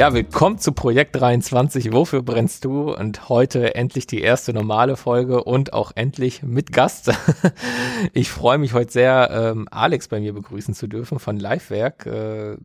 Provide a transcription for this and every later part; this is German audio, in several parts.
Ja, willkommen zu Projekt 23. Wofür brennst du? Und heute endlich die erste normale Folge und auch endlich mit Gast. Ich freue mich heute sehr, ähm, Alex bei mir begrüßen zu dürfen von Livewerk. Äh,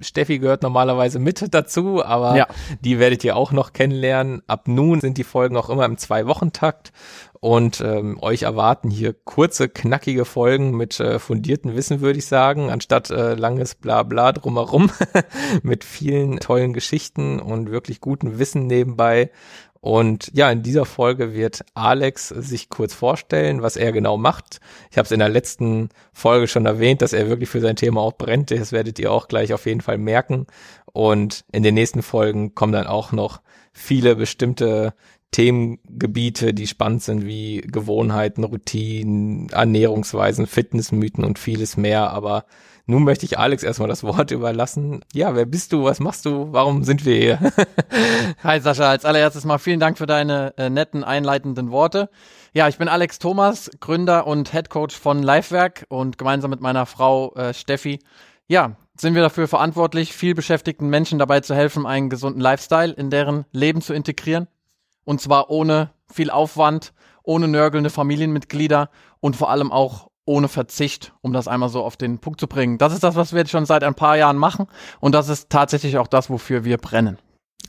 Steffi gehört normalerweise mit dazu, aber ja. die werdet ihr auch noch kennenlernen. Ab nun sind die Folgen auch immer im Zwei-Wochen-Takt und ähm, euch erwarten hier kurze, knackige Folgen mit äh, fundierten Wissen, würde ich sagen, anstatt äh, langes Blabla drumherum mit vielen tollen Geschichten und wirklich gutem Wissen nebenbei. Und ja, in dieser Folge wird Alex sich kurz vorstellen, was er genau macht. Ich habe es in der letzten Folge schon erwähnt, dass er wirklich für sein Thema auch brennt. Das werdet ihr auch gleich auf jeden Fall merken. Und in den nächsten Folgen kommen dann auch noch viele bestimmte Themengebiete, die spannend sind, wie Gewohnheiten, Routinen, Ernährungsweisen, Fitnessmythen und vieles mehr. Aber nun möchte ich Alex erstmal das Wort überlassen. Ja, wer bist du? Was machst du? Warum sind wir hier? Hi Sascha, als allererstes mal vielen Dank für deine äh, netten einleitenden Worte. Ja, ich bin Alex Thomas, Gründer und Head Coach von Livewerk und gemeinsam mit meiner Frau äh, Steffi, ja, sind wir dafür verantwortlich, viel beschäftigten Menschen dabei zu helfen, einen gesunden Lifestyle in deren Leben zu integrieren. Und zwar ohne viel Aufwand, ohne nörgelnde Familienmitglieder und vor allem auch ohne Verzicht, um das einmal so auf den Punkt zu bringen. Das ist das, was wir jetzt schon seit ein paar Jahren machen und das ist tatsächlich auch das, wofür wir brennen.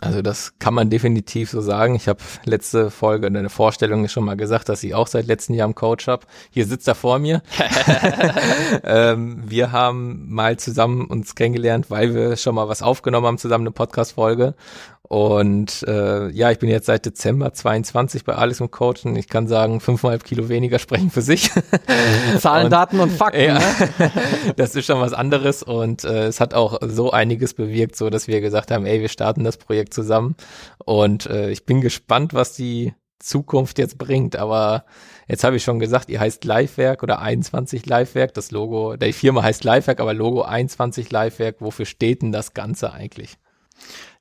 Also das kann man definitiv so sagen. Ich habe letzte Folge in der Vorstellung schon mal gesagt, dass ich auch seit letztem Jahr im Coach habe. Hier sitzt er vor mir. ähm, wir haben mal zusammen uns kennengelernt, weil wir schon mal was aufgenommen haben, zusammen eine Podcast-Folge. Und äh, ja, ich bin jetzt seit Dezember 22 bei Alex im Coachen. Ich kann sagen, fünfeinhalb Kilo weniger sprechen für sich. Zahlen, und, Daten und Fakten. Ja, ne? das ist schon was anderes und äh, es hat auch so einiges bewirkt, so dass wir gesagt haben, ey, wir starten das Projekt zusammen. Und äh, ich bin gespannt, was die Zukunft jetzt bringt. Aber jetzt habe ich schon gesagt, ihr heißt Livewerk oder 21 Livewerk. Das Logo, die Firma heißt Livewerk, aber Logo 21 Livewerk. Wofür steht denn das Ganze eigentlich?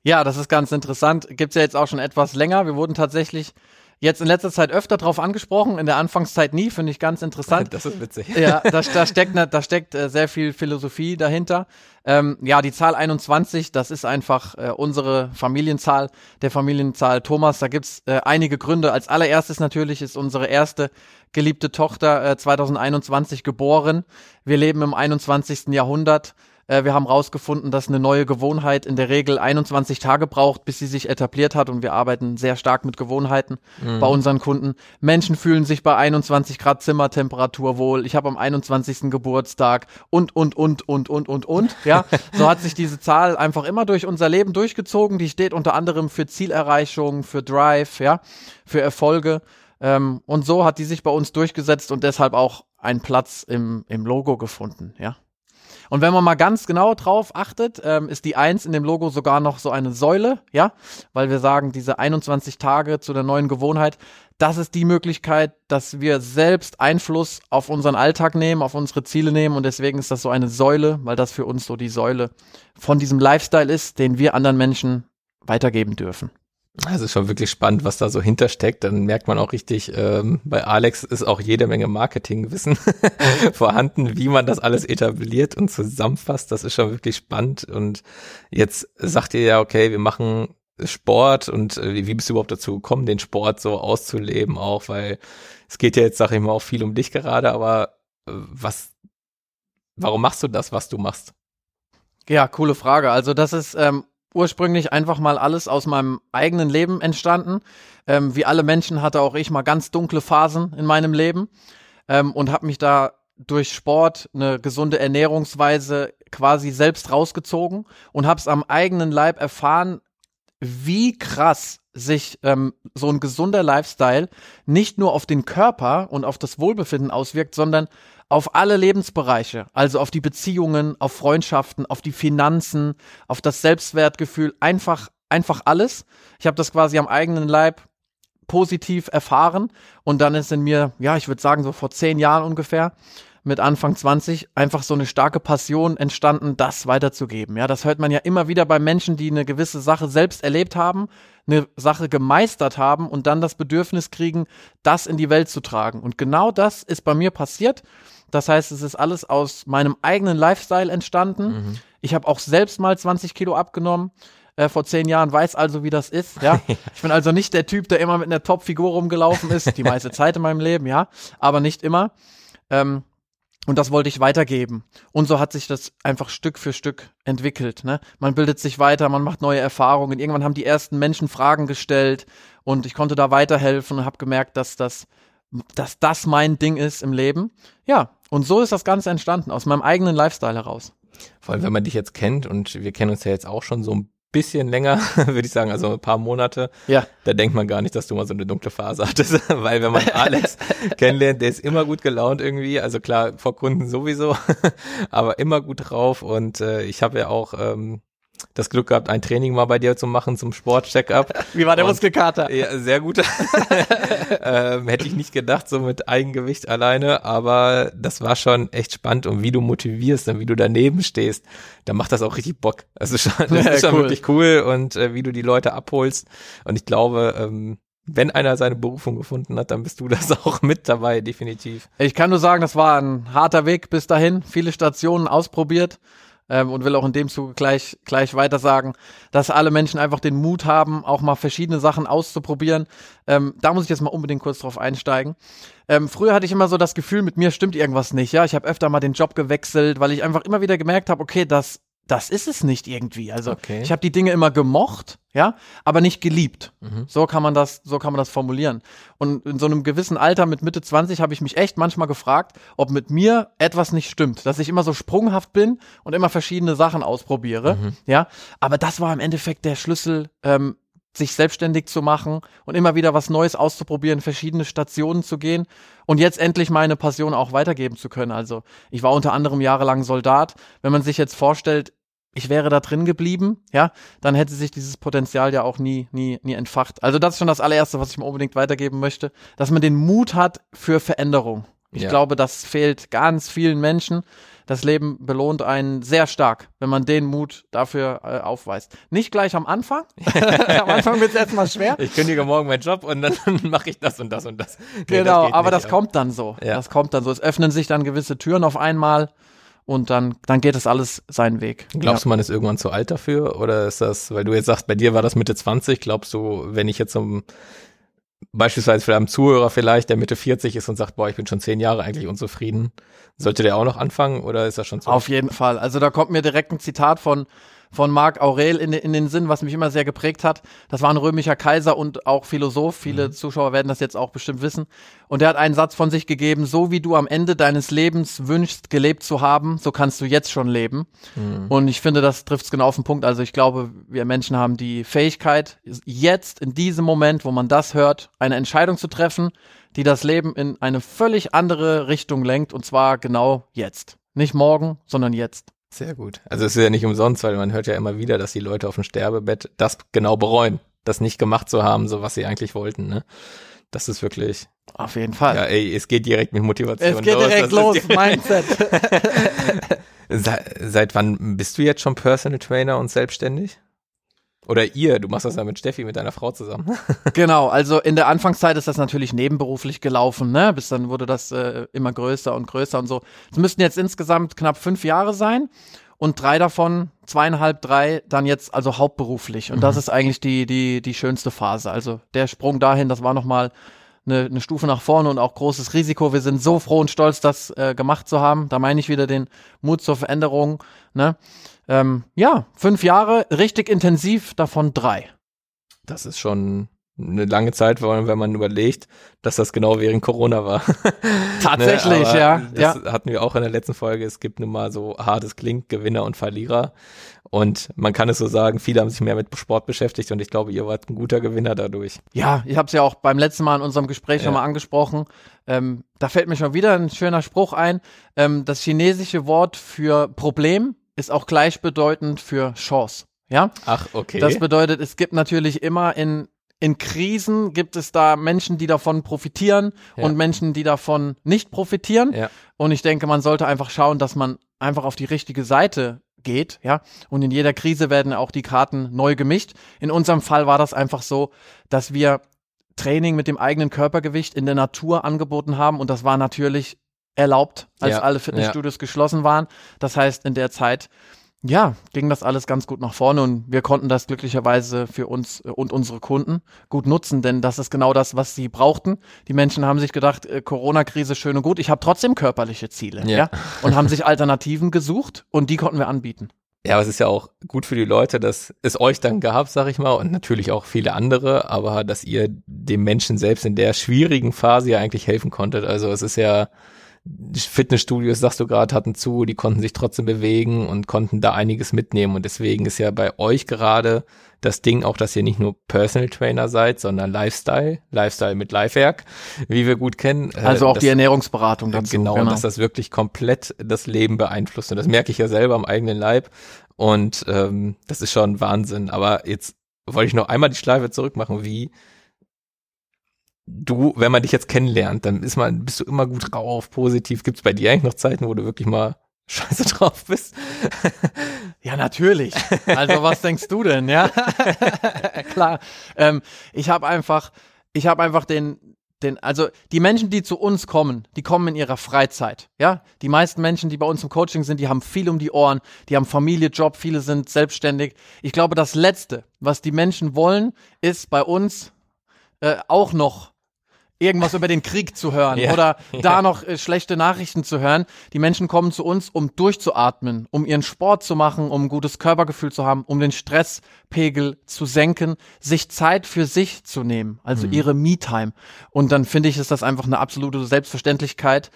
Ja, das ist ganz interessant. Gibt's ja jetzt auch schon etwas länger. Wir wurden tatsächlich jetzt in letzter Zeit öfter drauf angesprochen, in der Anfangszeit nie, finde ich ganz interessant. Das ist witzig. Ja, da, da steckt, ne, da steckt äh, sehr viel Philosophie dahinter. Ähm, ja, die Zahl 21, das ist einfach äh, unsere Familienzahl, der Familienzahl Thomas. Da gibt's äh, einige Gründe. Als allererstes natürlich ist unsere erste geliebte Tochter äh, 2021 geboren. Wir leben im 21. Jahrhundert. Äh, wir haben rausgefunden, dass eine neue Gewohnheit in der Regel 21 Tage braucht, bis sie sich etabliert hat und wir arbeiten sehr stark mit Gewohnheiten mhm. bei unseren Kunden. Menschen fühlen sich bei 21 Grad Zimmertemperatur wohl. Ich habe am 21. Geburtstag und, und, und, und, und, und, und. Ja, so hat sich diese Zahl einfach immer durch unser Leben durchgezogen. Die steht unter anderem für Zielerreichung, für Drive, ja, für Erfolge. Ähm, und so hat die sich bei uns durchgesetzt und deshalb auch einen Platz im, im Logo gefunden, ja. Und wenn man mal ganz genau drauf achtet, ähm, ist die 1 in dem Logo sogar noch so eine Säule, ja, weil wir sagen, diese 21 Tage zu der neuen Gewohnheit, das ist die Möglichkeit, dass wir selbst Einfluss auf unseren Alltag nehmen, auf unsere Ziele nehmen und deswegen ist das so eine Säule, weil das für uns so die Säule von diesem Lifestyle ist, den wir anderen Menschen weitergeben dürfen. Also schon wirklich spannend, was da so hintersteckt. Dann merkt man auch richtig, ähm, bei Alex ist auch jede Menge Marketingwissen vorhanden, wie man das alles etabliert und zusammenfasst. Das ist schon wirklich spannend. Und jetzt sagt ihr ja, okay, wir machen Sport und äh, wie bist du überhaupt dazu gekommen, den Sport so auszuleben auch, weil es geht ja jetzt, sag ich mal, auch viel um dich gerade, aber äh, was, warum machst du das, was du machst? Ja, coole Frage. Also das ist ähm, ursprünglich einfach mal alles aus meinem eigenen Leben entstanden. Ähm, wie alle Menschen hatte auch ich mal ganz dunkle Phasen in meinem Leben ähm, und habe mich da durch Sport eine gesunde Ernährungsweise quasi selbst rausgezogen und habe es am eigenen Leib erfahren, wie krass sich ähm, so ein gesunder Lifestyle nicht nur auf den Körper und auf das Wohlbefinden auswirkt, sondern auf alle Lebensbereiche, also auf die Beziehungen, auf Freundschaften, auf die Finanzen, auf das Selbstwertgefühl, einfach, einfach alles. Ich habe das quasi am eigenen Leib positiv erfahren. Und dann ist in mir, ja, ich würde sagen, so vor zehn Jahren ungefähr, mit Anfang 20 einfach so eine starke Passion entstanden, das weiterzugeben. Ja, das hört man ja immer wieder bei Menschen, die eine gewisse Sache selbst erlebt haben, eine Sache gemeistert haben und dann das Bedürfnis kriegen, das in die Welt zu tragen. Und genau das ist bei mir passiert. Das heißt, es ist alles aus meinem eigenen Lifestyle entstanden. Mhm. Ich habe auch selbst mal 20 Kilo abgenommen. äh, vor zehn Jahren, weiß also, wie das ist. Ja, ich bin also nicht der Typ, der immer mit einer Top-Figur rumgelaufen ist, die meiste Zeit in meinem Leben, ja, aber nicht immer. Ähm, und das wollte ich weitergeben. Und so hat sich das einfach Stück für Stück entwickelt. Ne? Man bildet sich weiter, man macht neue Erfahrungen. Irgendwann haben die ersten Menschen Fragen gestellt und ich konnte da weiterhelfen und habe gemerkt, dass das, dass das mein Ding ist im Leben. Ja, und so ist das Ganze entstanden, aus meinem eigenen Lifestyle heraus. Vor allem, wenn man dich jetzt kennt und wir kennen uns ja jetzt auch schon so ein bisschen länger, würde ich sagen, also ein paar Monate, ja. da denkt man gar nicht, dass du mal so eine dunkle Phase hattest, weil wenn man Alex kennenlernt, der ist immer gut gelaunt irgendwie, also klar, vor Kunden sowieso, aber immer gut drauf und äh, ich habe ja auch ähm, das Glück gehabt, ein Training mal bei dir zu machen zum Sport-Check-up. Wie war der und, Muskelkater? Ja, sehr gut. ähm, hätte ich nicht gedacht, so mit Eigengewicht alleine, aber das war schon echt spannend und wie du motivierst und wie du daneben stehst, da macht das auch richtig Bock. Also schon, das ja, ist schon cool. wirklich cool und äh, wie du die Leute abholst und ich glaube, ähm, wenn einer seine Berufung gefunden hat, dann bist du das auch mit dabei, definitiv. Ich kann nur sagen, das war ein harter Weg bis dahin, viele Stationen ausprobiert ähm, und will auch in dem Zuge gleich, gleich weiter sagen, dass alle Menschen einfach den Mut haben, auch mal verschiedene Sachen auszuprobieren. Ähm, da muss ich jetzt mal unbedingt kurz drauf einsteigen. Ähm, früher hatte ich immer so das Gefühl, mit mir stimmt irgendwas nicht. Ja, ich habe öfter mal den Job gewechselt, weil ich einfach immer wieder gemerkt habe, okay, das das ist es nicht irgendwie. Also okay. ich habe die Dinge immer gemocht, ja, aber nicht geliebt. Mhm. So kann man das, so kann man das formulieren. Und in so einem gewissen Alter mit Mitte 20 habe ich mich echt manchmal gefragt, ob mit mir etwas nicht stimmt, dass ich immer so sprunghaft bin und immer verschiedene Sachen ausprobiere, mhm. ja. Aber das war im Endeffekt der Schlüssel, ähm, sich selbstständig zu machen und immer wieder was Neues auszuprobieren, verschiedene Stationen zu gehen und jetzt endlich meine Passion auch weitergeben zu können. Also ich war unter anderem jahrelang Soldat. Wenn man sich jetzt vorstellt, ich wäre da drin geblieben, ja, dann hätte sich dieses Potenzial ja auch nie, nie, nie entfacht. Also das ist schon das allererste, was ich mir unbedingt weitergeben möchte, dass man den Mut hat für Veränderung. Ich ja. glaube, das fehlt ganz vielen Menschen. Das Leben belohnt einen sehr stark, wenn man den Mut dafür äh, aufweist. Nicht gleich am Anfang. am Anfang wird es erstmal schwer. Ich kündige morgen meinen Job und dann mache ich das und das und das. Nee, genau, das aber nicht, das kommt dann so. Ja. Das kommt dann so. Es öffnen sich dann gewisse Türen auf einmal und dann, dann geht das alles seinen Weg. Glaubst ja. du, man ist irgendwann zu alt dafür? Oder ist das, weil du jetzt sagst, bei dir war das Mitte 20, glaubst du, wenn ich jetzt um beispielsweise für einen Zuhörer vielleicht, der Mitte 40 ist und sagt, boah, ich bin schon zehn Jahre eigentlich unzufrieden, sollte der auch noch anfangen oder ist das schon so? Auf jeden Fall. Also da kommt mir direkt ein Zitat von von Marc Aurel in, in den Sinn, was mich immer sehr geprägt hat. Das war ein römischer Kaiser und auch Philosoph. Viele mhm. Zuschauer werden das jetzt auch bestimmt wissen. Und er hat einen Satz von sich gegeben, so wie du am Ende deines Lebens wünschst, gelebt zu haben, so kannst du jetzt schon leben. Mhm. Und ich finde, das trifft es genau auf den Punkt. Also ich glaube, wir Menschen haben die Fähigkeit, jetzt in diesem Moment, wo man das hört, eine Entscheidung zu treffen, die das Leben in eine völlig andere Richtung lenkt. Und zwar genau jetzt. Nicht morgen, sondern jetzt. Sehr gut. Also es ist ja nicht umsonst, weil man hört ja immer wieder, dass die Leute auf dem Sterbebett das genau bereuen, das nicht gemacht zu haben, so was sie eigentlich wollten. Ne? Das ist wirklich. Auf jeden Fall. Ja, ey, es geht direkt mit Motivation los. Es geht los. direkt los, Mindset. seit, seit wann bist du jetzt schon Personal Trainer und selbstständig? Oder ihr, du machst das ja mit Steffi, mit deiner Frau zusammen. genau, also in der Anfangszeit ist das natürlich nebenberuflich gelaufen, ne? Bis dann wurde das äh, immer größer und größer und so. Es müssten jetzt insgesamt knapp fünf Jahre sein und drei davon, zweieinhalb, drei, dann jetzt also hauptberuflich. Und mhm. das ist eigentlich die, die, die schönste Phase. Also der Sprung dahin, das war nochmal eine, eine Stufe nach vorne und auch großes Risiko. Wir sind so froh und stolz, das äh, gemacht zu haben. Da meine ich wieder den Mut zur Veränderung. Ne? Ähm, ja, fünf Jahre, richtig intensiv, davon drei. Das ist schon eine lange Zeit, vor allem wenn man überlegt, dass das genau während Corona war. Tatsächlich, ne, ja. Das ja. hatten wir auch in der letzten Folge. Es gibt nun mal so hart es klingt, Gewinner und Verlierer. Und man kann es so sagen, viele haben sich mehr mit Sport beschäftigt und ich glaube, ihr wart ein guter Gewinner dadurch. Ja, ich habe es ja auch beim letzten Mal in unserem Gespräch ja. schon mal angesprochen. Ähm, da fällt mir schon wieder ein schöner Spruch ein. Ähm, das chinesische Wort für Problem ist auch gleichbedeutend für Chance. Ja? Ach, okay. Das bedeutet, es gibt natürlich immer in, in Krisen gibt es da Menschen, die davon profitieren ja. und Menschen, die davon nicht profitieren. Ja. Und ich denke, man sollte einfach schauen, dass man einfach auf die richtige Seite geht, ja. Und in jeder Krise werden auch die Karten neu gemischt. In unserem Fall war das einfach so, dass wir Training mit dem eigenen Körpergewicht in der Natur angeboten haben und das war natürlich erlaubt, als ja, alle Fitnessstudios ja. geschlossen waren. Das heißt, in der Zeit ja, ging das alles ganz gut nach vorne und wir konnten das glücklicherweise für uns äh, und unsere Kunden gut nutzen, denn das ist genau das, was sie brauchten. Die Menschen haben sich gedacht, äh, Corona-Krise schön und gut, ich habe trotzdem körperliche Ziele, ja. ja, und haben sich Alternativen gesucht und die konnten wir anbieten. Ja, aber es ist ja auch gut für die Leute, dass es euch dann gab, sag ich mal, und natürlich auch viele andere, aber dass ihr dem Menschen selbst in der schwierigen Phase ja eigentlich helfen konntet. Also es ist ja Fitnessstudios, sagst du gerade, hatten zu, die konnten sich trotzdem bewegen und konnten da einiges mitnehmen. Und deswegen ist ja bei euch gerade das Ding auch, dass ihr nicht nur Personal Trainer seid, sondern Lifestyle, Lifestyle mit Lifewerk, wie wir gut kennen. Äh, also auch das, die Ernährungsberatung dazu. Genau, genau, dass das wirklich komplett das Leben beeinflusst. Und das merke ich ja selber am eigenen Leib. Und ähm, das ist schon Wahnsinn. Aber jetzt wollte ich noch einmal die Schleife zurückmachen, wie du, wenn man dich jetzt kennenlernt, dann ist man, bist du immer gut drauf, positiv. Gibt es bei dir eigentlich noch Zeiten, wo du wirklich mal scheiße drauf bist? ja, natürlich. Also was denkst du denn, ja? Klar. Ähm, ich habe einfach, ich habe einfach den, den, also die Menschen, die zu uns kommen, die kommen in ihrer Freizeit. Ja, die meisten Menschen, die bei uns im Coaching sind, die haben viel um die Ohren, die haben Familie, Job, viele sind selbstständig. Ich glaube, das Letzte, was die Menschen wollen, ist bei uns äh, auch noch irgendwas über den Krieg zu hören ja, oder ja. da noch äh, schlechte Nachrichten zu hören. Die Menschen kommen zu uns, um durchzuatmen, um ihren Sport zu machen, um ein gutes Körpergefühl zu haben, um den Stresspegel zu senken, sich Zeit für sich zu nehmen, also mhm. ihre Me-Time. Und dann finde ich, ist das einfach eine absolute Selbstverständlichkeit,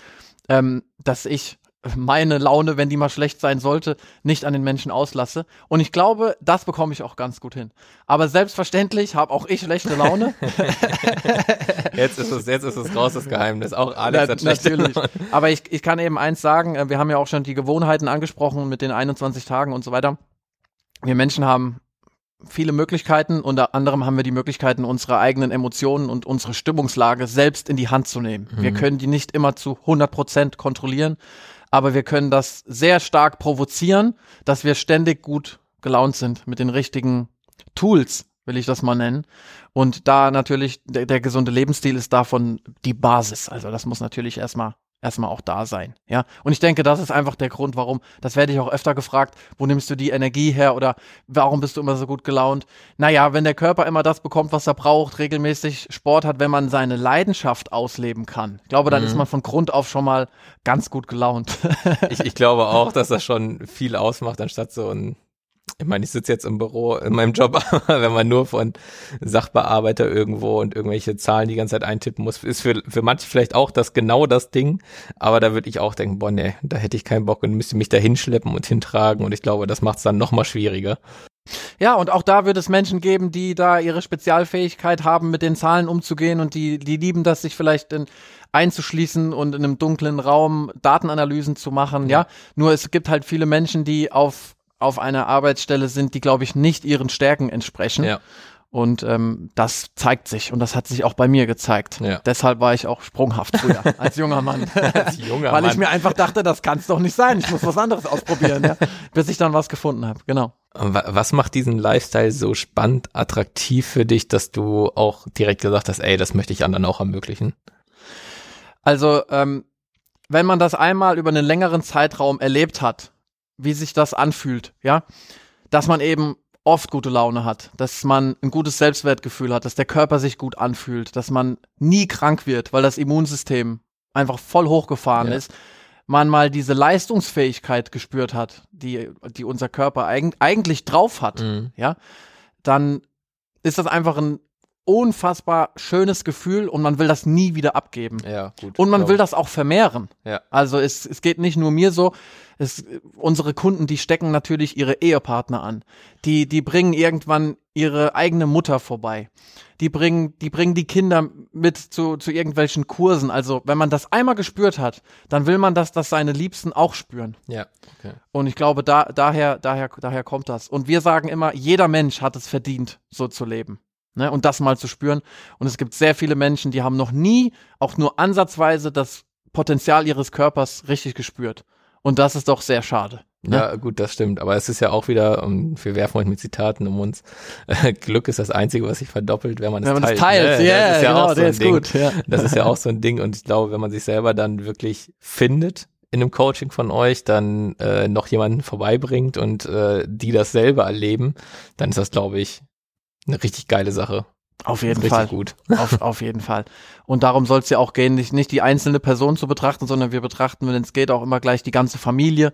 ähm, dass ich meine Laune, wenn die mal schlecht sein sollte, nicht an den Menschen auslasse. Und ich glaube, das bekomme ich auch ganz gut hin. Aber selbstverständlich habe auch ich schlechte Laune. jetzt ist es, jetzt ist es raus, das Geheimnis. Auch Alex Na, hat schlechte natürlich. Laune. Aber ich, ich kann eben eins sagen, äh, wir haben ja auch schon die Gewohnheiten angesprochen mit den 21 Tagen und so weiter. Wir Menschen haben viele Möglichkeiten. Unter anderem haben wir die Möglichkeiten, unsere eigenen Emotionen und unsere Stimmungslage selbst in die Hand zu nehmen. Mhm. Wir können die nicht immer zu 100 Prozent kontrollieren aber wir können das sehr stark provozieren, dass wir ständig gut gelaunt sind mit den richtigen Tools, will ich das mal nennen. Und da natürlich der, der gesunde Lebensstil ist davon die Basis. Also das muss natürlich erstmal erstmal auch da sein. Ja. Und ich denke, das ist einfach der Grund, warum, das werde ich auch öfter gefragt, wo nimmst du die Energie her oder warum bist du immer so gut gelaunt? Naja, wenn der Körper immer das bekommt, was er braucht, regelmäßig Sport hat, wenn man seine Leidenschaft ausleben kann. Ich glaube, dann mhm. ist man von Grund auf schon mal ganz gut gelaunt. ich, ich glaube auch, dass das schon viel ausmacht, anstatt so ein ich meine, ich sitze jetzt im Büro in meinem Job, aber wenn man nur von Sachbearbeiter irgendwo und irgendwelche Zahlen die ganze Zeit eintippen muss, ist für, für manche vielleicht auch das genau das Ding. Aber da würde ich auch denken, boah, nee, da hätte ich keinen Bock und müsste mich da hinschleppen und hintragen. Und ich glaube, das macht es dann noch mal schwieriger. Ja, und auch da wird es Menschen geben, die da ihre Spezialfähigkeit haben, mit den Zahlen umzugehen und die, die lieben das, sich vielleicht in, einzuschließen und in einem dunklen Raum Datenanalysen zu machen, ja. ja. Nur es gibt halt viele Menschen, die auf auf einer Arbeitsstelle sind, die, glaube ich, nicht ihren Stärken entsprechen. Ja. Und ähm, das zeigt sich und das hat sich auch bei mir gezeigt. Ja. Deshalb war ich auch sprunghaft früher als junger Mann. als junger Weil Mann. ich mir einfach dachte, das kann es doch nicht sein. Ich muss was anderes ausprobieren, ja? bis ich dann was gefunden habe. Genau. Was macht diesen Lifestyle so spannend, attraktiv für dich, dass du auch direkt gesagt hast, ey, das möchte ich anderen auch ermöglichen? Also, ähm, wenn man das einmal über einen längeren Zeitraum erlebt hat, wie sich das anfühlt, ja. Dass man eben oft gute Laune hat, dass man ein gutes Selbstwertgefühl hat, dass der Körper sich gut anfühlt, dass man nie krank wird, weil das Immunsystem einfach voll hochgefahren ja. ist, man mal diese Leistungsfähigkeit gespürt hat, die, die unser Körper eig eigentlich drauf hat, mhm. ja, dann ist das einfach ein unfassbar schönes Gefühl und man will das nie wieder abgeben. Ja, gut. Und man will das auch vermehren. Ja. Also es, es geht nicht nur mir so, es, unsere Kunden, die stecken natürlich ihre Ehepartner an. Die, die bringen irgendwann ihre eigene Mutter vorbei. Die bringen, die bringen die Kinder mit zu, zu irgendwelchen Kursen. Also, wenn man das einmal gespürt hat, dann will man, dass das seine Liebsten auch spüren. Ja. Okay. Und ich glaube, da, daher, daher, daher kommt das. Und wir sagen immer, jeder Mensch hat es verdient, so zu leben. Ne, und das mal zu spüren. Und es gibt sehr viele Menschen, die haben noch nie, auch nur ansatzweise, das Potenzial ihres Körpers richtig gespürt. Und das ist doch sehr schade. Ne? Ja, gut, das stimmt. Aber es ist ja auch wieder, um, wir werfen euch mit Zitaten um uns. Glück ist das Einzige, was sich verdoppelt, wenn man es teilt. teilt. Ne? Ja, das ist ja genau, auch so ein Ding. Gut, ja. Das ist ja auch so ein Ding. Und ich glaube, wenn man sich selber dann wirklich findet in einem Coaching von euch dann äh, noch jemanden vorbeibringt und äh, die das selber erleben, dann ist das, glaube ich, eine richtig geile Sache. Auf jeden Fall. gut. Auf, auf jeden Fall. Und darum soll es ja auch gehen, nicht, nicht die einzelne Person zu betrachten, sondern wir betrachten, wenn es geht, auch immer gleich die ganze Familie,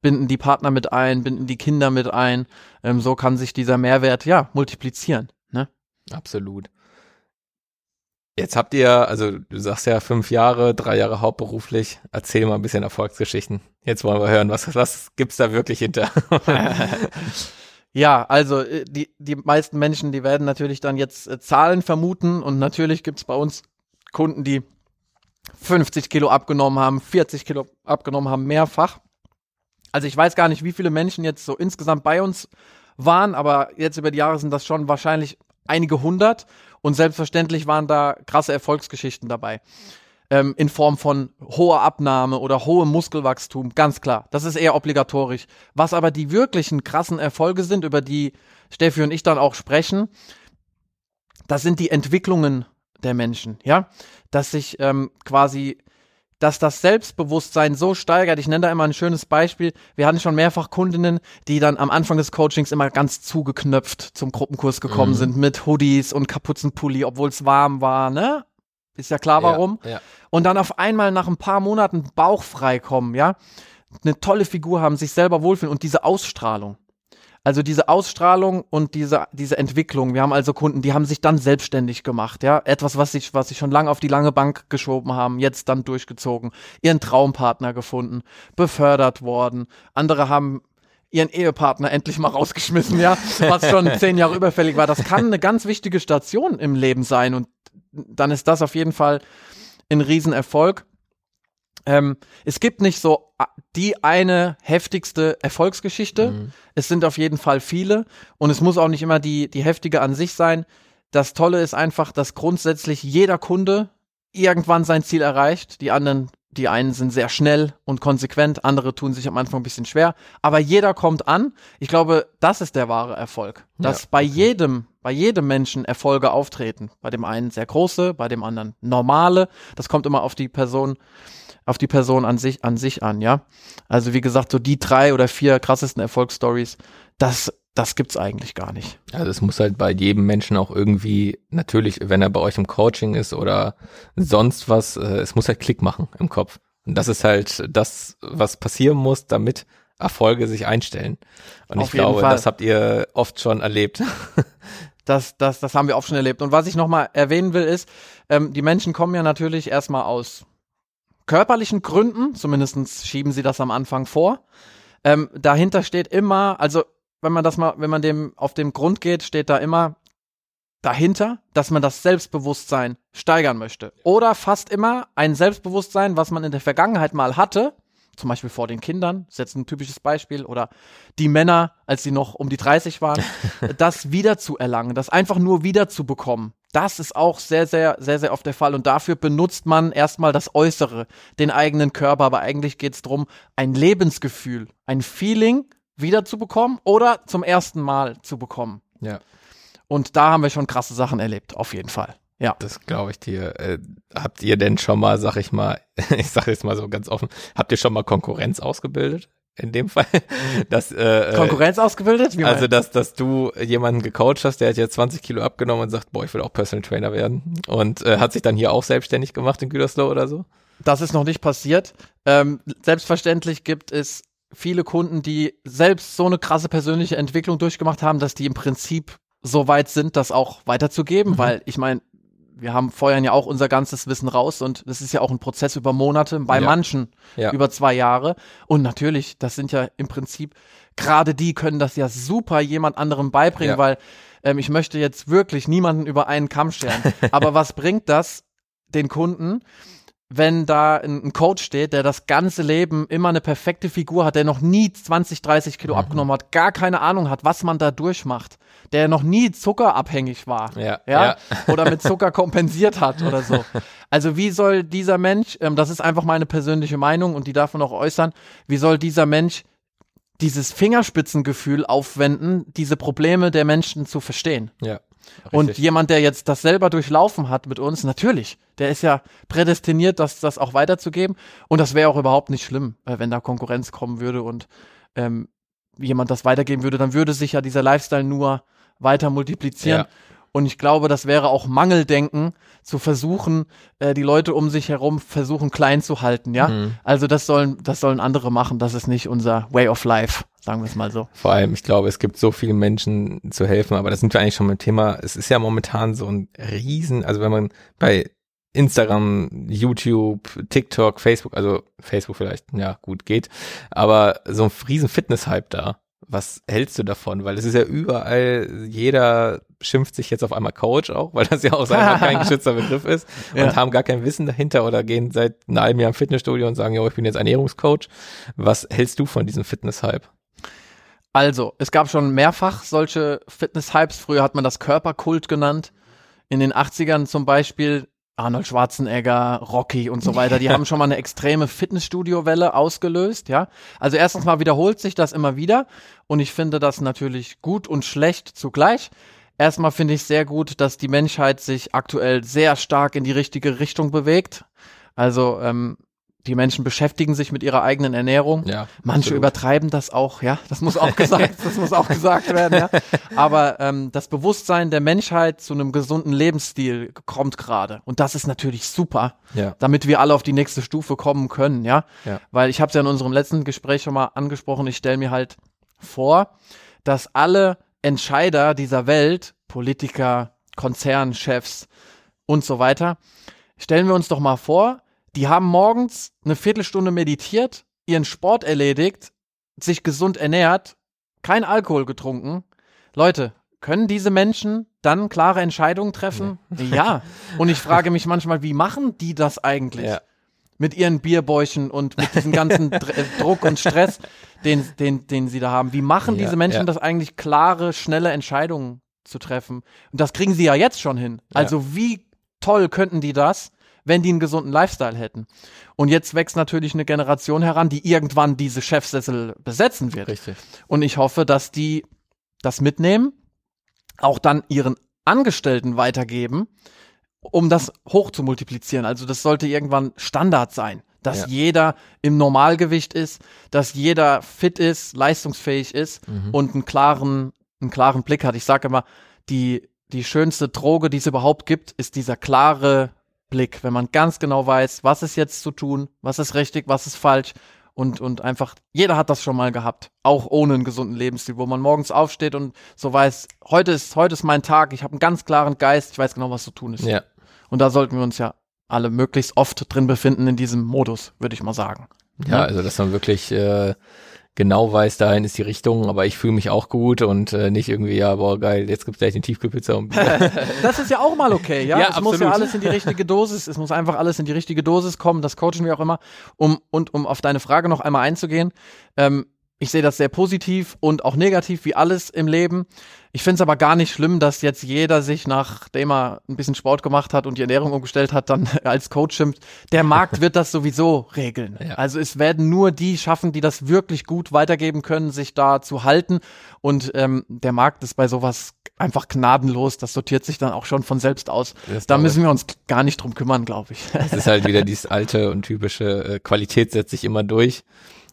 binden die Partner mit ein, binden die Kinder mit ein. Ähm, so kann sich dieser Mehrwert ja multiplizieren. Ne? Absolut. Jetzt habt ihr, also du sagst ja fünf Jahre, drei Jahre hauptberuflich. Erzähl mal ein bisschen Erfolgsgeschichten. Jetzt wollen wir hören, was, was gibt's da wirklich hinter? ja, also äh, die, die meisten Menschen, die werden natürlich dann jetzt äh, Zahlen vermuten und natürlich gibt's bei uns Kunden, die 50 Kilo abgenommen haben, 40 Kilo abgenommen haben, mehrfach. Also ich weiß gar nicht, wie viele Menschen jetzt so insgesamt bei uns waren, aber jetzt über die Jahre sind das schon wahrscheinlich einige hundert. Und selbstverständlich waren da krasse Erfolgsgeschichten dabei. Ähm, in Form von hoher Abnahme oder hohem Muskelwachstum, ganz klar. Das ist eher obligatorisch. Was aber die wirklichen krassen Erfolge sind, über die Steffi und ich dann auch sprechen, das sind die Entwicklungen der Menschen, ja. Dass sich ähm, quasi dass das Selbstbewusstsein so steigert. Ich nenne da immer ein schönes Beispiel. Wir hatten schon mehrfach Kundinnen, die dann am Anfang des Coachings immer ganz zugeknöpft zum Gruppenkurs gekommen mhm. sind mit Hoodies und Kapuzenpulli, obwohl es warm war, ne? Ist ja klar warum. Ja, ja. Und dann auf einmal nach ein paar Monaten bauchfrei kommen, ja? Eine tolle Figur haben, sich selber wohlfühlen und diese Ausstrahlung. Also diese Ausstrahlung und diese, diese Entwicklung. Wir haben also Kunden, die haben sich dann selbstständig gemacht, ja. Etwas, was sich, was sie schon lange auf die lange Bank geschoben haben, jetzt dann durchgezogen, ihren Traumpartner gefunden, befördert worden. Andere haben ihren Ehepartner endlich mal rausgeschmissen, ja, was schon zehn Jahre überfällig war. Das kann eine ganz wichtige Station im Leben sein und dann ist das auf jeden Fall ein Riesenerfolg. Ähm, es gibt nicht so die eine heftigste Erfolgsgeschichte. Mhm. Es sind auf jeden Fall viele und es muss auch nicht immer die, die heftige an sich sein. Das Tolle ist einfach, dass grundsätzlich jeder Kunde irgendwann sein Ziel erreicht. Die anderen, die einen sind sehr schnell und konsequent, andere tun sich am Anfang ein bisschen schwer. Aber jeder kommt an. Ich glaube, das ist der wahre Erfolg. Dass ja. bei jedem, bei jedem Menschen Erfolge auftreten. Bei dem einen sehr große, bei dem anderen normale. Das kommt immer auf die Person auf die Person an sich, an sich an, ja. Also wie gesagt, so die drei oder vier krassesten Erfolgsstories, das, das gibt's eigentlich gar nicht. Also es muss halt bei jedem Menschen auch irgendwie, natürlich, wenn er bei euch im Coaching ist oder sonst was, äh, es muss halt Klick machen im Kopf. Und das ist halt das, was passieren muss, damit Erfolge sich einstellen. Und Auf ich glaube, Fall. das habt ihr oft schon erlebt. Das, das, das haben wir oft schon erlebt. Und was ich nochmal erwähnen will, ist, ähm, die Menschen kommen ja natürlich erstmal aus körperlichen Gründen, zumindest schieben sie das am Anfang vor. Ähm, dahinter steht immer, also wenn man das mal, wenn man dem auf den Grund geht, steht da immer dahinter, dass man das Selbstbewusstsein steigern möchte. Oder fast immer ein Selbstbewusstsein, was man in der Vergangenheit mal hatte, zum Beispiel vor den Kindern, das ist jetzt ein typisches Beispiel, oder die Männer, als sie noch um die 30 waren, das wieder zu erlangen, das einfach nur wieder zu bekommen. Das ist auch sehr, sehr, sehr, sehr oft der Fall. Und dafür benutzt man erstmal das Äußere, den eigenen Körper. Aber eigentlich geht es darum, ein Lebensgefühl, ein Feeling wiederzubekommen oder zum ersten Mal zu bekommen. Ja. Und da haben wir schon krasse Sachen erlebt, auf jeden Fall. Ja. Das glaube ich dir. Äh, habt ihr denn schon mal, sag ich mal, ich sage jetzt mal so ganz offen, habt ihr schon mal Konkurrenz ausgebildet? In dem Fall, dass äh, äh Konkurrenz ausgebildet? Wie also dass dass du jemanden gecoacht hast, der hat jetzt 20 Kilo abgenommen und sagt, boah, ich will auch Personal Trainer werden und äh, hat sich dann hier auch selbstständig gemacht in Gütersloh oder so? Das ist noch nicht passiert. Ähm, selbstverständlich gibt es viele Kunden, die selbst so eine krasse persönliche Entwicklung durchgemacht haben, dass die im Prinzip so weit sind, das auch weiterzugeben, mhm. weil ich meine, wir haben feuern ja auch unser ganzes Wissen raus und das ist ja auch ein Prozess über Monate, bei ja. manchen ja. über zwei Jahre. Und natürlich, das sind ja im Prinzip, gerade die können das ja super jemand anderem beibringen, ja. weil ähm, ich möchte jetzt wirklich niemanden über einen Kamm scheren. Aber was bringt das den Kunden? wenn da ein, Coach steht, der das ganze Leben immer eine perfekte Figur hat, der noch nie 20, 30 Kilo mhm. abgenommen hat, gar keine Ahnung hat, was man da durchmacht, der noch nie zuckerabhängig war, ja, ja, oder mit Zucker kompensiert hat oder so. Also wie soll dieser Mensch, ähm, das ist einfach meine persönliche Meinung und die darf man auch äußern, wie soll dieser Mensch dieses Fingerspitzengefühl aufwenden, diese Probleme der Menschen zu verstehen? Ja. Und jemand, der jetzt das selber durchlaufen hat mit uns, natürlich, der ist ja prädestiniert, das, das auch weiterzugeben. Und das wäre auch überhaupt nicht schlimm, äh, wenn da Konkurrenz kommen würde und ähm, jemand das weitergeben würde, dann würde sich ja dieser Lifestyle nur weiter multiplizieren. Ja. Und ich glaube, das wäre auch Mangeldenken, zu versuchen, äh, die Leute um sich herum versuchen klein zu halten, ja. Mhm. Also das sollen, das sollen andere machen. Das ist nicht unser Way of Life, sagen wir es mal so. Vor allem, ich glaube, es gibt so viele Menschen zu helfen, aber das sind wir eigentlich schon beim Thema. Es ist ja momentan so ein Riesen, also wenn man bei Instagram, YouTube, TikTok, Facebook, also Facebook vielleicht, ja, gut geht, aber so ein riesen Fitness-Hype da. Was hältst du davon? Weil es ist ja überall, jeder schimpft sich jetzt auf einmal Coach auch, weil das ja auch einfach kein geschützter Begriff ist und ja. haben gar kein Wissen dahinter oder gehen seit einem halben Jahr im Fitnessstudio und sagen, ja, ich bin jetzt Ernährungscoach. Was hältst du von diesem Fitness-Hype? Also, es gab schon mehrfach solche Fitness-Hypes. Früher hat man das Körperkult genannt. In den 80ern zum Beispiel Arnold Schwarzenegger, Rocky und so weiter, die haben schon mal eine extreme Fitnessstudio-Welle ausgelöst, ja. Also erstens mal wiederholt sich das immer wieder und ich finde das natürlich gut und schlecht zugleich. Erstmal finde ich sehr gut, dass die Menschheit sich aktuell sehr stark in die richtige Richtung bewegt. Also ähm, die Menschen beschäftigen sich mit ihrer eigenen Ernährung. Ja, Manche absolut. übertreiben das auch, ja. Das muss auch gesagt, das muss auch gesagt werden, ja. Aber ähm, das Bewusstsein der Menschheit zu einem gesunden Lebensstil kommt gerade. Und das ist natürlich super, ja. damit wir alle auf die nächste Stufe kommen können, ja. ja. Weil ich habe es ja in unserem letzten Gespräch schon mal angesprochen, ich stelle mir halt vor, dass alle Entscheider dieser Welt, Politiker, Konzernchefs und so weiter, stellen wir uns doch mal vor, die haben morgens eine Viertelstunde meditiert, ihren Sport erledigt, sich gesund ernährt, kein Alkohol getrunken. Leute, können diese Menschen dann klare Entscheidungen treffen? Nee. Ja. Und ich frage mich manchmal, wie machen die das eigentlich? Ja. Mit ihren Bierbäuchen und mit diesem ganzen Dr Druck und Stress, den, den, den sie da haben. Wie machen ja, diese Menschen ja. das eigentlich, klare, schnelle Entscheidungen zu treffen? Und das kriegen sie ja jetzt schon hin. Also wie toll könnten die das? Wenn die einen gesunden Lifestyle hätten. Und jetzt wächst natürlich eine Generation heran, die irgendwann diese Chefsessel besetzen wird. Richtig. Und ich hoffe, dass die das mitnehmen, auch dann ihren Angestellten weitergeben, um das hoch zu multiplizieren. Also das sollte irgendwann Standard sein, dass ja. jeder im Normalgewicht ist, dass jeder fit ist, leistungsfähig ist mhm. und einen klaren, einen klaren Blick hat. Ich sage immer, die, die schönste Droge, die es überhaupt gibt, ist dieser klare Blick, wenn man ganz genau weiß, was ist jetzt zu tun, was ist richtig, was ist falsch und, und einfach, jeder hat das schon mal gehabt, auch ohne einen gesunden Lebensstil, wo man morgens aufsteht und so weiß, heute ist, heute ist mein Tag, ich habe einen ganz klaren Geist, ich weiß genau, was zu tun ist. Ja. Und da sollten wir uns ja alle möglichst oft drin befinden in diesem Modus, würde ich mal sagen. Ja, also dass man wirklich äh, genau weiß, dahin ist die Richtung, aber ich fühle mich auch gut und äh, nicht irgendwie, ja, boah, geil, jetzt gibt's gleich eine Tiefkühlpizza. Und das ist ja auch mal okay, ja. ja es absolut. muss ja alles in die richtige Dosis, es muss einfach alles in die richtige Dosis kommen, das coachen wir auch immer. Um, und um auf deine Frage noch einmal einzugehen, ähm, ich sehe das sehr positiv und auch negativ wie alles im Leben. Ich finde es aber gar nicht schlimm, dass jetzt jeder sich, nachdem er ein bisschen Sport gemacht hat und die Ernährung umgestellt hat, dann als Coach schimpft. Der Markt wird das sowieso regeln. Ja. Also es werden nur die schaffen, die das wirklich gut weitergeben können, sich da zu halten. Und ähm, der Markt ist bei sowas einfach gnadenlos. Das sortiert sich dann auch schon von selbst aus. Da müssen wir uns gar nicht drum kümmern, glaube ich. Es ist halt wieder dieses alte und typische äh, Qualität setzt sich immer durch.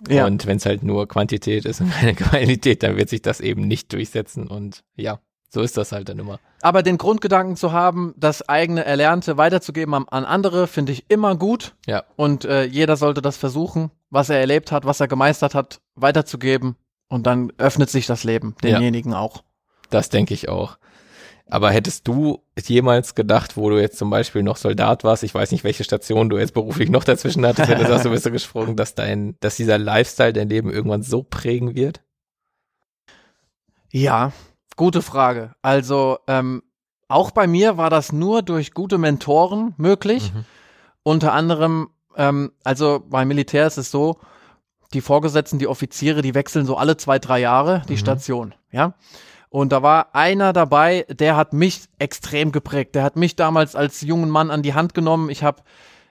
Ja. Und wenn es halt nur Quantität ist und keine Qualität, dann wird sich das eben nicht durchsetzen. Und ja, so ist das halt dann immer. Aber den Grundgedanken zu haben, das eigene Erlernte weiterzugeben an, an andere, finde ich immer gut. Ja. Und äh, jeder sollte das versuchen, was er erlebt hat, was er gemeistert hat, weiterzugeben. Und dann öffnet sich das Leben denjenigen ja. auch. Das denke ich auch. Aber hättest du jemals gedacht, wo du jetzt zum Beispiel noch Soldat warst, ich weiß nicht, welche Station du jetzt beruflich noch dazwischen hattest, wenn du sagst, du bist so gesprungen, dass dein, dass dieser Lifestyle dein Leben irgendwann so prägen wird? Ja, gute Frage. Also, ähm, auch bei mir war das nur durch gute Mentoren möglich. Mhm. Unter anderem, ähm, also beim Militär ist es so, die Vorgesetzten, die Offiziere, die wechseln so alle zwei, drei Jahre die mhm. Station, ja. Und da war einer dabei, der hat mich extrem geprägt. Der hat mich damals als jungen Mann an die Hand genommen. Ich habe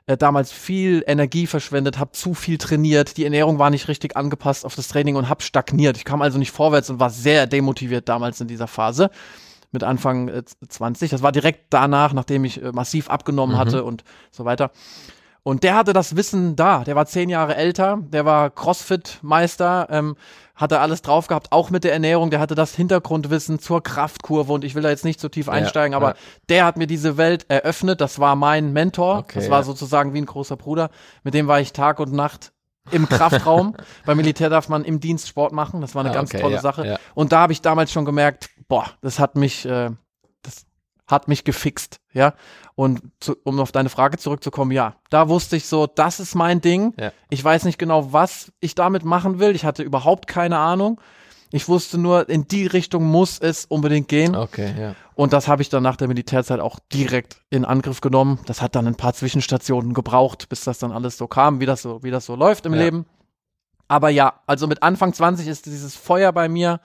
äh, damals viel Energie verschwendet, habe zu viel trainiert. Die Ernährung war nicht richtig angepasst auf das Training und habe stagniert. Ich kam also nicht vorwärts und war sehr demotiviert damals in dieser Phase. mit Anfang äh, 20. Das war direkt danach, nachdem ich äh, massiv abgenommen Mhm. hatte und so weiter. Und der hatte das Wissen da. Der war zehn Jahre älter, der war Crossfit-Meister, ähm, hatte alles drauf gehabt, auch mit der Ernährung. Der hatte das Hintergrundwissen zur Kraftkurve und ich will da jetzt nicht so tief einsteigen, aber ja. der hat mir diese Welt eröffnet. Das war mein Mentor. Okay, das war ja. sozusagen wie ein großer Bruder. Mit dem war ich Tag und Nacht im Kraftraum. Beim Militär darf man im Dienst Sport machen. Das war eine Ah, ganz okay, tolle ja, Sache. ja. Und da habe ich damals schon gemerkt, boah, das hat mich, äh, hat mich gefixt, ja. Und zu, um auf deine Frage zurückzukommen, ja, da wusste ich so, das ist mein Ding. Ja. Ich weiß nicht genau, was ich damit machen will. Ich hatte überhaupt keine Ahnung. Ich wusste nur, in die Richtung muss es unbedingt gehen. Okay, ja. Und das habe ich dann nach der Militärzeit auch direkt in Angriff genommen. Das hat dann ein paar Zwischenstationen gebraucht, bis das dann alles so kam, wie das so, wie das so läuft im Ja. Leben. Aber ja, also mit Anfang 20 ist dieses Feuer bei mir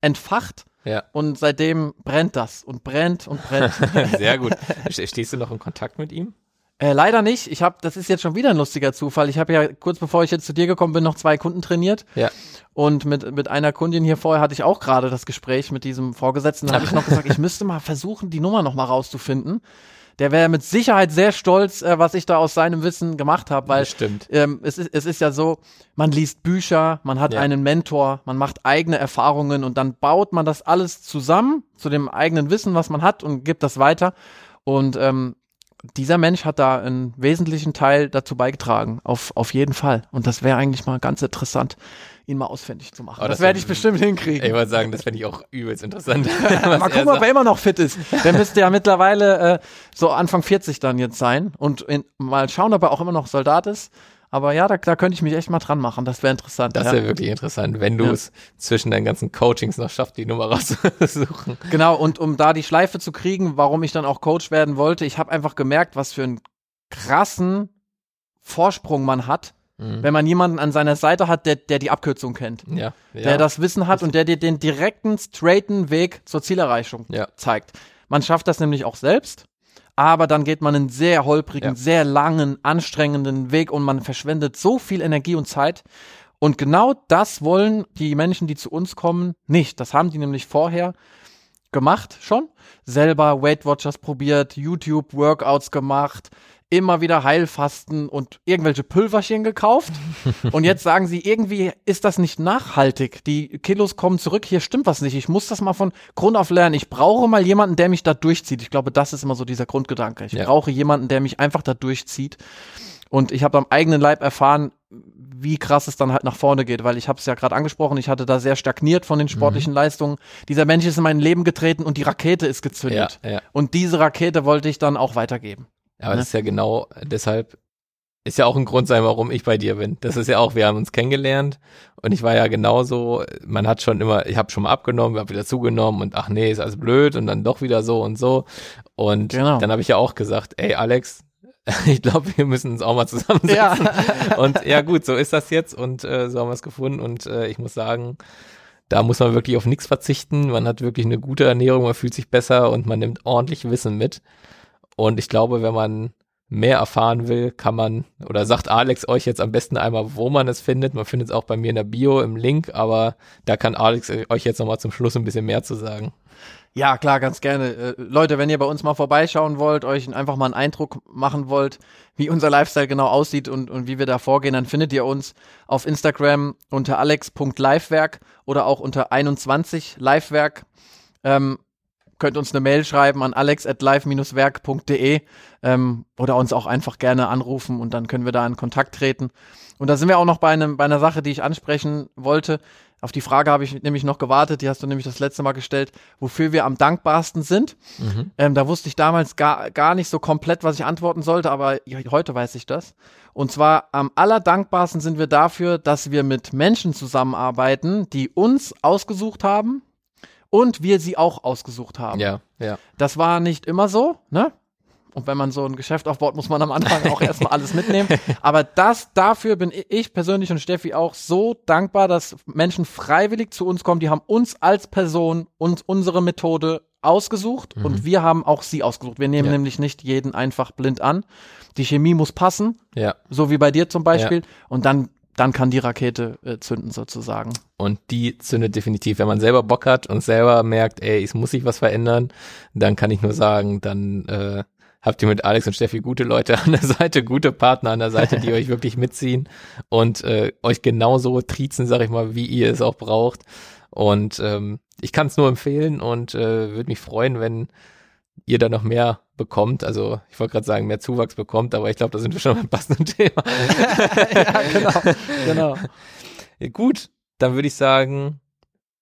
entfacht Ja, und seitdem brennt das und brennt und brennt. sehr gut. Ste- Stehst du noch in Kontakt mit ihm? äh, leider nicht. Ich habe, das ist jetzt schon wieder ein lustiger Zufall. Ich habe ja kurz bevor ich jetzt zu dir gekommen bin, noch zwei Kunden trainiert. Ja. Und mit, mit einer Kundin hier vorher hatte ich auch gerade das Gespräch mit diesem Vorgesetzten. Da habe ich noch gesagt, ich müsste mal versuchen, die Nummer noch mal rauszufinden. Der wäre mit Sicherheit sehr stolz, äh, was ich da aus seinem Wissen gemacht habe, weil ähm, es, ist, es ist ja so, man liest Bücher, man hat Ja. einen Mentor, man macht eigene Erfahrungen und dann baut man das alles zusammen zu dem eigenen Wissen, was man hat und gibt das weiter. Und ähm, dieser Mensch hat da einen wesentlichen Teil dazu beigetragen, auf, auf jeden Fall. Und das wäre eigentlich mal ganz interessant, ihn mal ausfindig zu machen. Oh, das das werde ich bestimmt hinkriegen. Ich wollte sagen, das fände ich auch übelst interessant. mal gucken, ob er immer noch fit ist. Der müsste ja mittlerweile äh, so Anfang 40 dann jetzt sein und in, mal schauen, ob er auch immer noch Soldat ist. Aber ja, da, da könnte ich mich echt mal dran machen. Das wäre interessant. Das ja. wäre wirklich interessant, wenn du Ja. es zwischen deinen ganzen Coachings noch schaffst, die Nummer rauszusuchen. Genau, und um da die Schleife zu kriegen, warum ich dann auch Coach werden wollte, ich habe einfach gemerkt, was für einen krassen Vorsprung man hat, Mhm. wenn man jemanden an seiner Seite hat, der, der die Abkürzung kennt. Ja, ja. Der das Wissen hat und der dir den direkten, straighten Weg zur Zielerreichung Ja. zeigt. Man schafft das nämlich auch selbst, aber dann geht man einen sehr holprigen, Ja. sehr langen, anstrengenden Weg und man verschwendet so viel Energie und Zeit. Und genau das wollen die Menschen, die zu uns kommen, nicht. Das haben die nämlich vorher gemacht schon. Selber Weight Watchers probiert, YouTube Workouts gemacht, immer wieder Heilfasten und irgendwelche Pülverchen gekauft. und jetzt sagen sie, irgendwie ist das nicht nachhaltig. Die Kilos kommen zurück, hier stimmt was nicht. Ich muss das mal von Grund auf lernen. Ich brauche mal jemanden, der mich da durchzieht. Ich glaube, das ist immer so dieser Grundgedanke. Ich Ja. brauche jemanden, der mich einfach da durchzieht. Und ich habe am eigenen Leib erfahren, wie krass es dann halt nach vorne geht, weil ich habe es ja gerade angesprochen, ich hatte da sehr stagniert von den sportlichen Leistungen. Dieser Mensch ist in mein Leben getreten und die Rakete ist gezündet. Ja, ja. Und diese Rakete wollte ich dann auch weitergeben. Aber Ne? das ist ja genau deshalb, ist ja auch ein Grund sein, warum ich bei dir bin. Das ist ja auch, wir haben uns kennengelernt und ich war ja genauso, man hat schon immer, ich habe schon mal abgenommen, habe wieder zugenommen und ach nee, ist alles blöd und dann doch wieder so und so. Und Genau. dann habe ich ja auch gesagt, ey Alex, ich glaube, wir müssen uns auch mal zusammensetzen. Und ja gut, so ist das jetzt und äh, so haben wir es gefunden und äh, ich muss sagen, da muss man wirklich auf nichts verzichten. Man hat wirklich eine gute Ernährung, man fühlt sich besser und man nimmt ordentlich Wissen mit. Und ich glaube, wenn man mehr erfahren will, kann man, oder sagt Alex euch jetzt am besten einmal, wo man es findet. Man findet es auch bei mir in der Bio im Link, aber da kann Alex euch jetzt nochmal zum Schluss ein bisschen mehr zu sagen. Ja, klar, ganz gerne. Äh, Leute, wenn ihr bei uns mal vorbeischauen wollt, euch einfach mal einen Eindruck machen wollt, wie unser Lifestyle genau aussieht und, und wie wir da vorgehen, dann findet ihr uns auf Instagram unter alex.livewerk oder auch unter 21 livewerk. Ähm, könnt uns eine Mail schreiben an alex.live-werk.de ähm, oder uns auch einfach gerne anrufen und dann können wir da in Kontakt treten. Und da sind wir auch noch bei, einem, bei einer Sache, die ich ansprechen wollte. Auf die Frage habe ich nämlich noch gewartet, die hast du nämlich das letzte Mal gestellt, wofür wir am dankbarsten sind. Ähm, da wusste ich damals gar, gar nicht so komplett, was ich antworten sollte, aber heute weiß ich das. Und zwar am allerdankbarsten sind wir dafür, dass wir mit Menschen zusammenarbeiten, die uns ausgesucht haben und wir sie auch ausgesucht haben. Ja, ja. Das war nicht immer so, ne? Und wenn man so ein Geschäft aufbaut, muss man am Anfang auch erstmal alles mitnehmen. Aber das, dafür bin ich persönlich und Steffi auch so dankbar, dass Menschen freiwillig zu uns kommen. Die haben uns als Person und unsere Methode ausgesucht und wir haben auch sie ausgesucht. Wir nehmen Ja. nämlich nicht jeden einfach blind an. Die Chemie muss passen, Ja, so wie bei dir zum Beispiel. Und dann, dann kann die Rakete äh, zünden sozusagen. Und die zündet definitiv. Wenn man selber Bock hat und selber merkt, ey, es muss sich was verändern, dann kann ich nur sagen, dann äh, habt ihr mit Alex und Steffi gute Leute an der Seite, gute Partner an der Seite, die euch wirklich mitziehen und äh, euch genauso triezen, sag ich mal, wie ihr es auch braucht. Und ähm, ich kann es nur empfehlen und äh, würde mich freuen, wenn ihr da noch mehr bekommt. Also ich wollte gerade sagen, mehr Zuwachs bekommt, aber ich glaube, da sind wir schon beim passenden Thema. ja, genau. genau. Ja, gut, dann würde ich sagen,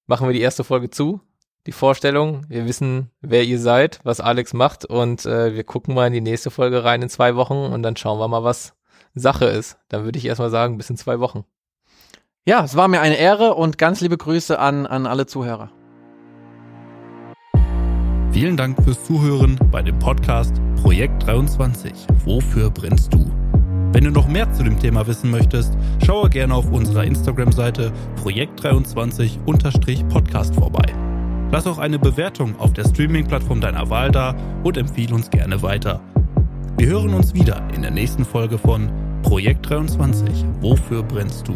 machen wir die erste Folge zu. Die Vorstellung. Wir wissen, wer ihr seid, was Alex macht und äh, wir gucken mal in die nächste Folge rein in zwei Wochen und dann schauen wir mal, was Sache ist. Dann würde ich erstmal sagen, bis in zwei Wochen. Ja, es war mir eine Ehre und ganz liebe Grüße an, an alle Zuhörer. Vielen Dank fürs Zuhören bei dem Podcast Projekt 23. Wofür brennst du? Wenn du noch mehr zu dem Thema wissen möchtest, schaue gerne auf unserer Instagram-Seite Projekt23-Podcast vorbei. Lass auch eine Bewertung auf der Streaming-Plattform deiner Wahl da und empfehle uns gerne weiter. Wir hören uns wieder in der nächsten Folge von Projekt 23. Wofür brennst du?